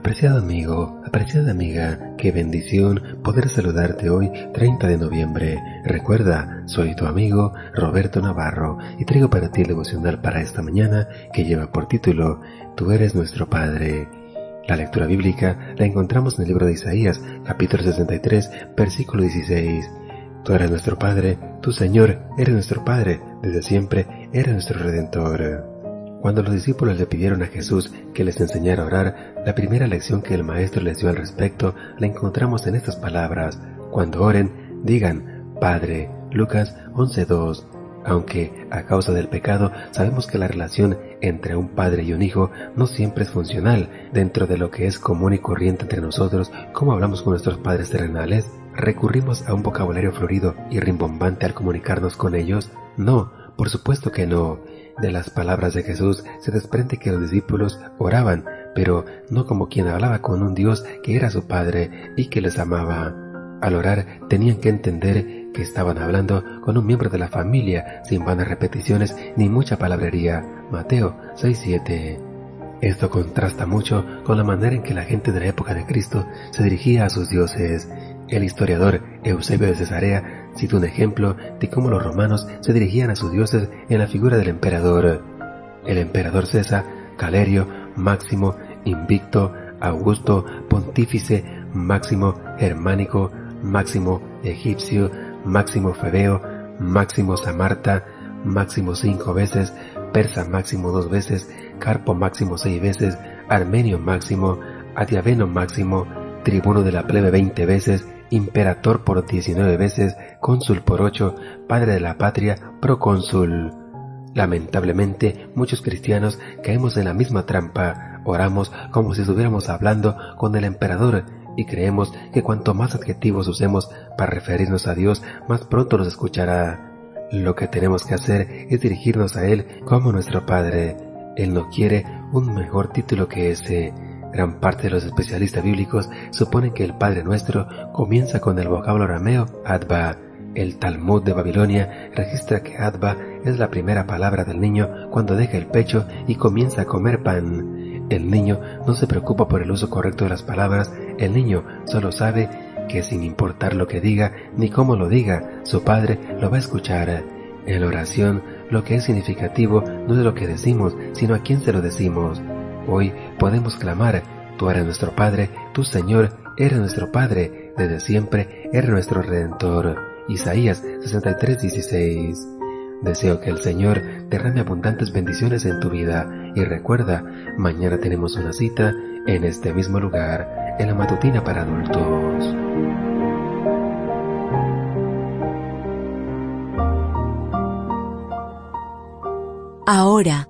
Apreciado amigo, apreciada amiga, qué bendición poder saludarte hoy 30 de noviembre. Recuerda, soy tu amigo Roberto Navarro y traigo para ti el devocional para esta mañana que lleva por título Tú eres nuestro Padre. La lectura bíblica la encontramos en el libro de Isaías, capítulo 63, versículo 16. Tú eres nuestro Padre, tu Señor, eres nuestro Padre, desde siempre eres nuestro Redentor. Cuando los discípulos le pidieron a Jesús que les enseñara a orar, la primera lección que el Maestro les dio al respecto la encontramos en estas palabras. Cuando oren, digan, Padre. Lucas 11.2. Aunque, a causa del pecado, sabemos que la relación entre un padre y un hijo no siempre es funcional dentro de lo que es común y corriente entre nosotros, como hablamos con nuestros padres terrenales. ¿Recurrimos a un vocabulario florido y rimbombante al comunicarnos con ellos? No, por supuesto que no. De las palabras de Jesús se desprende que los discípulos oraban, pero no como quien hablaba con un Dios que era su Padre y que les amaba. Al orar tenían que entender que estaban hablando con un miembro de la familia, sin vanas repeticiones ni mucha palabrería. Mateo 6:7. Esto contrasta mucho con la manera en que la gente de la época de Cristo se dirigía a sus dioses. El historiador Eusebio de Cesarea cita un ejemplo de cómo los romanos se dirigían a sus dioses en la figura del emperador. El emperador César, Calerio, Máximo, Invicto, Augusto, Pontífice, Máximo, Germánico, Máximo, Egipcio, Máximo Febeo, Máximo Samarta, Máximo cinco veces, Persa Máximo dos veces, Carpo Máximo seis veces, Armenio Máximo, Adiaveno Máximo, Tribuno de la plebe veinte veces, imperator por 19 veces, cónsul por 8, padre de la patria, procónsul. Lamentablemente, muchos cristianos caemos en la misma trampa, oramos como si estuviéramos hablando con el emperador y creemos que cuanto más adjetivos usemos para referirnos a Dios, más pronto nos escuchará. Lo que tenemos que hacer es dirigirnos a Él como nuestro Padre. Él no quiere un mejor título que ese. Gran parte de los especialistas bíblicos suponen que el Padre Nuestro comienza con el vocablo arameo Adba. El Talmud de Babilonia registra que Adba es la primera palabra del niño cuando deja el pecho y comienza a comer pan. El niño no se preocupa por el uso correcto de las palabras, el niño solo sabe que sin importar lo que diga ni cómo lo diga, su padre lo va a escuchar. En la oración, lo que es significativo no es lo que decimos, sino a quién se lo decimos. Hoy podemos clamar, tú eres nuestro Padre, tu Señor, eres nuestro Padre, desde siempre eres nuestro Redentor. Isaías 63:16. Deseo que el Señor derrame abundantes bendiciones en tu vida y recuerda, mañana tenemos una cita en este mismo lugar, en la matutina para adultos. Ahora